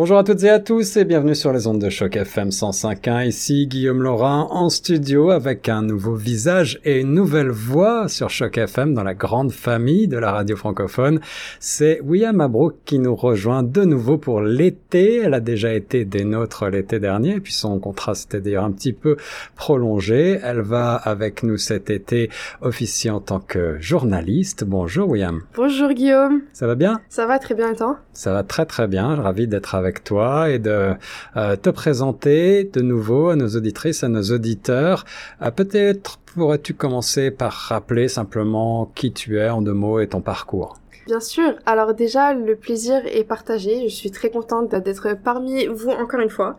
Bonjour à toutes et à tous et bienvenue sur les ondes de choc FM 105.1. Ici Guillaume Laurin en studio avec un nouveau visage et une nouvelle voix sur choc FM dans la grande famille de la radio francophone. C'est William Mabrouk qui nous rejoint de nouveau pour l'été. Elle a déjà été des nôtres l'été dernier et puis son contrat s'était d'ailleurs un petit peu prolongé. Elle va avec nous cet été officier en tant que journaliste. Bonjour William. Bonjour Guillaume. Ça va bien? Ça va très bien et toi? Ça va très très bien. Ravi d'être avec toi et de euh, te présenter de nouveau à nos auditrices, à nos auditeurs. Euh, peut-être pourrais-tu commencer par rappeler simplement qui tu es en deux mots et ton parcours. Bien sûr. Alors déjà, le plaisir est partagé. Je suis très contente d'être parmi vous encore une fois.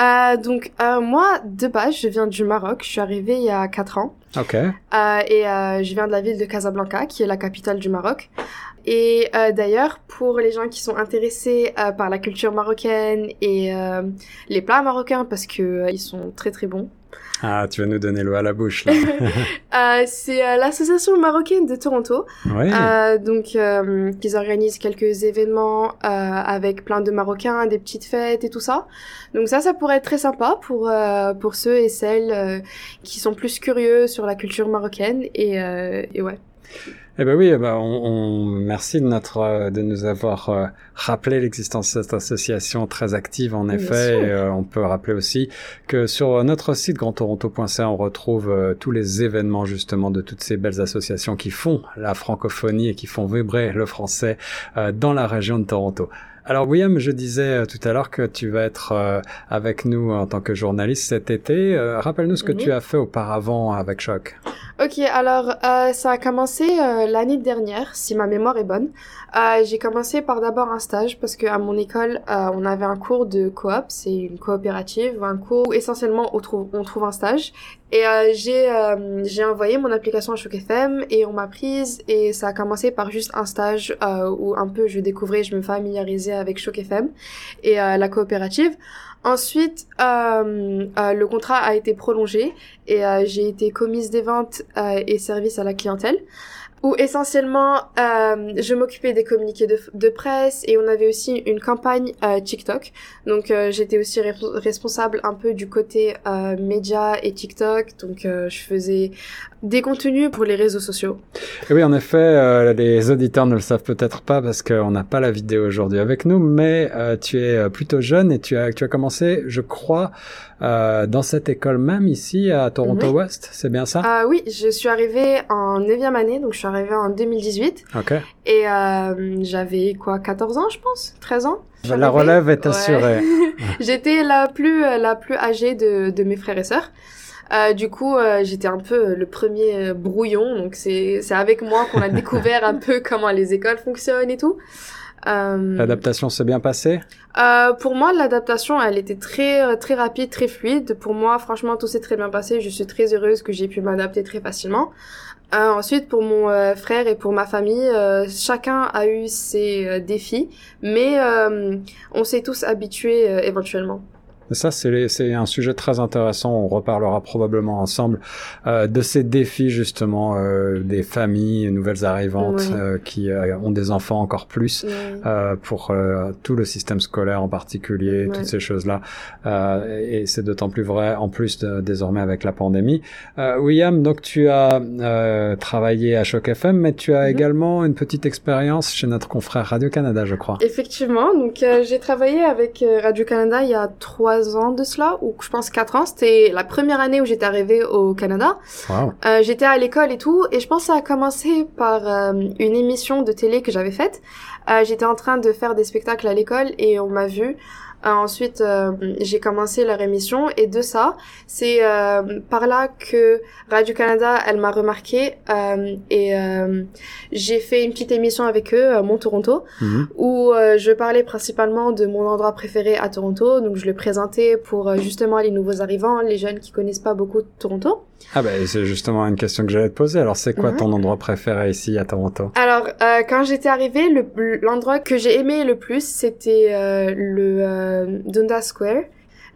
Euh, donc euh, moi, de base, je viens du Maroc. Je suis arrivée il y a 4 ans. Ok. Euh, et je viens de la ville de Casablanca, qui est la capitale du Maroc. Et euh, d'ailleurs, pour les gens qui sont intéressés euh, par la culture marocaine et euh, les plats marocains, parce que euh, ils sont très très bons. Ah, tu vas nous donner l'eau à la bouche là. Euh, c'est euh, l'association marocaine de Toronto. oui. Euh, donc, euh, qu'ils organisent quelques événements euh, avec plein de Marocains, des petites fêtes et tout ça. Donc ça, ça pourrait être très sympa pour euh, pour ceux et celles euh, qui sont plus curieux sur la culture marocaine et, euh, et ouais. Eh ben oui, eh ben on, on- merci de notre euh, de nous avoir euh, rappelé l'existence de cette association très active en Bien effet. Et, euh, on peut rappeler aussi que sur notre site grandtoronto.ca, on retrouve euh, tous les événements justement de toutes ces belles associations qui font la francophonie et qui font vibrer le français dans la région de Toronto. Alors William, je disais euh, tout à l'heure que tu vas être euh, avec nous en tant que journaliste cet été. Euh, Rappelle-nous ce que tu as fait auparavant avec Choc. Ok, alors euh, ça a commencé euh, l'année dernière, si ma mémoire est bonne. Euh, j'ai commencé par d'abord un stage parce que à mon école, on avait un cours de coop, c'est une coopérative, un cours où essentiellement on trouve, on trouve un stage. Et euh, j'ai euh, j'ai envoyé mon application à Choc FM et on m'a prise et ça a commencé par juste un stage euh, où un peu je découvrais, je me familiarisais avec Choc FM et euh, la coopérative. Ensuite, euh, euh, le contrat a été prolongé et j'ai été commise des ventes et services à la clientèle essentiellement euh, je m'occupais des communiqués de, presse et on avait aussi une campagne euh, TikTok. Donc euh, j'étais aussi re- responsable un peu du côté média et TikTok. Donc je faisais des contenus pour les réseaux sociaux Et oui, en effet, euh, les auditeurs ne le savent peut-être pas parce qu'on n'a pas la vidéo aujourd'hui avec nous, mais euh, tu es euh, plutôt jeune et tu as, tu as commencé, je crois, euh, dans cette école même ici à Toronto. West, c'est bien ça? Ah oui je suis arrivée en neuvième année donc je suis arrivée en 2018 Ok. et j'avais quoi 14 ans je pense? 13 ans? La relève est Ouais. assurée. J'étais la plus la plus âgée de, de mes frères et sœurs. Euh, du coup, euh, j'étais un peu le premier euh, brouillon, donc c'est c'est avec moi qu'on a découvert un peu comment les écoles fonctionnent et tout. Euh, L'adaptation s'est bien passée? Euh, pour moi, l'adaptation, elle était très très rapide, très fluide. Pour moi, franchement, tout s'est très bien passé. Je suis très heureuse que j'ai pu m'adapter très facilement. Euh, ensuite, pour mon euh, frère et pour ma famille, euh, chacun a eu ses euh, défis, mais euh, on s'est tous habitués euh, éventuellement. Ça, c'est un sujet très intéressant. On reparlera probablement ensemble euh, de ces défis justement euh, des familles nouvelles arrivantes euh, qui euh, ont des enfants encore plus. Ouais. euh, pour euh, tout le système scolaire en particulier, Ouais. toutes ces choses-là. Euh, et c'est d'autant plus vrai en plus de- désormais avec la pandémie. Euh, William, donc tu as euh, travaillé à Choc FM, mais tu as Mhm. également une petite expérience chez notre confrère Radio-Canada, je crois. Effectivement, donc euh, j'ai travaillé avec euh, Radio-Canada il y a trois ans de cela, ou je pense quatre ans. C'était la première année où j'étais arrivée au Canada. Wow. Euh, j'étais à l'école et tout, et je pense que ça a commencé par euh, une émission de télé que j'avais faite. Euh, j'étais en train de faire des spectacles à l'école et on m'a vu. Euh, ensuite, euh, j'ai commencé leur émission et de ça, c'est euh, par là que Radio-Canada, elle m'a remarqué euh, et euh, j'ai fait une petite émission avec eux, Mon Toronto, Mhm. où euh, je parlais principalement de mon endroit préféré à Toronto. Donc je le présentais pour justement les nouveaux arrivants, les jeunes qui connaissent pas beaucoup Toronto. Ah ben c'est justement une question que j'allais te poser. Alors c'est quoi Mhm. ton endroit préféré ici à Toronto? Alors, euh, quand j'étais arrivée, le- l'endroit que j'ai aimé le plus, c'était euh, le euh, Dundas Square.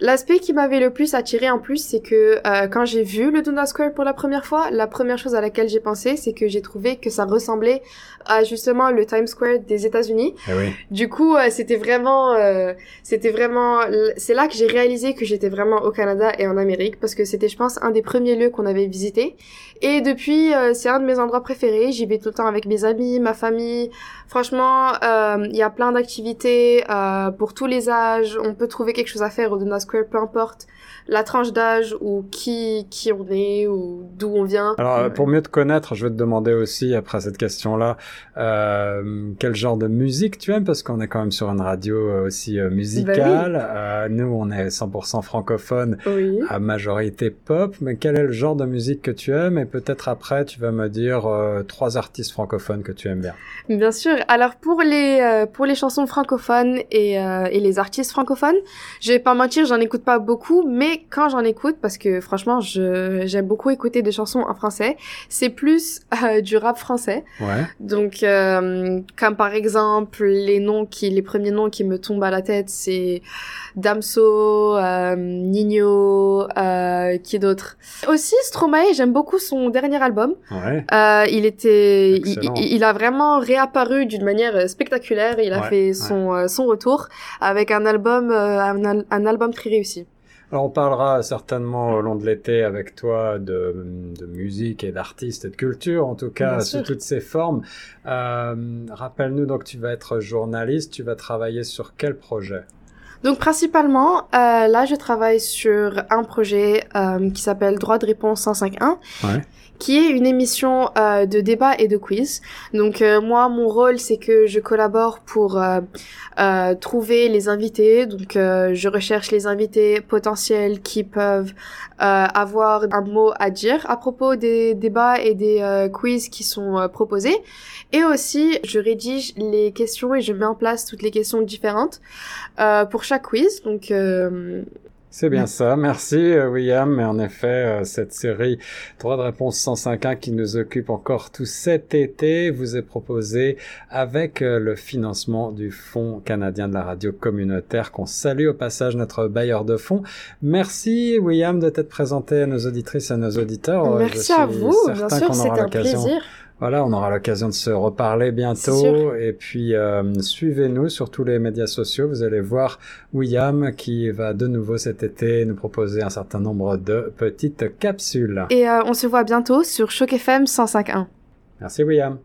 L'aspect qui m'avait le plus attiré en plus, c'est que euh, quand j'ai vu le Duna Square pour la première fois, la première chose à laquelle j'ai pensé, c'est que j'ai trouvé que ça ressemblait à justement le Times Square des États-Unis. Eh oui. Du coup, euh, c'était vraiment, euh, c'était vraiment, c'est là que j'ai réalisé que j'étais vraiment au Canada et en Amérique parce que c'était, je pense, un des premiers lieux qu'on avait visité. Et depuis, euh, c'est un de mes endroits préférés. J'y vais tout le temps avec mes amis, ma famille. Franchement, il y a plein d'activités pour tous les âges. On peut trouver quelque chose à faire au Duna Square, peu importe la tranche d'âge ou qui qui on est ou d'où on vient. Alors, pour mieux te connaître, je vais te demander aussi après cette question-là, euh, quel genre de musique tu aimes? Parce qu'on est quand même sur une radio euh, aussi euh, musicale. Bah euh, nous, on est 100% francophone, oui. à majorité pop. Mais quel est le genre de musique que tu aimes? Et peut-être après, tu vas me dire euh, trois artistes francophones que tu aimes bien. Bien sûr. Alors pour les euh, pour les chansons francophones et et les artistes francophones, je vais pas mentir, j'en écoute pas beaucoup, mais quand j'en écoute, parce que franchement, j'aime beaucoup écouter des chansons en français, c'est plus du rap français. Ouais. Donc euh, comme par exemple les noms qui les premiers noms qui me tombent à la tête c'est Damso, euh, Nino, euh, qui d'autre? Aussi Stromae, j'aime beaucoup son dernier album. Ouais. Euh, il était il, a vraiment réapparu d'une manière spectaculaire, il a Ouais, fait son son retour avec un album un, al- un album très réussi. Alors, on parlera certainement au long de l'été avec toi de, de musique et d'artistes et de culture, en tout cas, Bien sous sûr. toutes ces formes. Rappelle-nous donc, tu vas être journaliste, tu vas travailler sur quel projet? Donc principalement, euh, là je travaille sur un projet euh, qui s'appelle Droit de réponse 105.1, Ouais. qui est une émission euh, de débat et de quiz. Donc euh, moi, mon rôle, c'est que je collabore pour euh, euh, trouver les invités. Donc euh, je recherche les invités potentiels qui peuvent euh, avoir un mot à dire à propos des débats et des euh, quiz qui sont proposés. Et aussi, je rédige les questions et je mets en place toutes les questions différentes euh, pour chaque quiz. Donc euh, C'est bien ça. Merci, euh, William. Mais en effet, euh, cette série Droit de réponse 105.1 qui nous occupe encore tout cet été vous est proposée avec le financement du Fonds canadien de la radio communautaire qu'on salue au passage notre bailleur de fonds. Merci, William, de t'être présenté à nos auditrices et à nos auditeurs. Je merci à vous. Bien sûr, c'était un plaisir. Voilà, on aura l'occasion de se reparler bientôt. Et puis, euh, suivez-nous sur tous les médias sociaux. Vous allez voir William qui va de nouveau cet été nous proposer un certain nombre de petites capsules. Et euh, on se voit bientôt sur Choc FM 105.1. Merci William.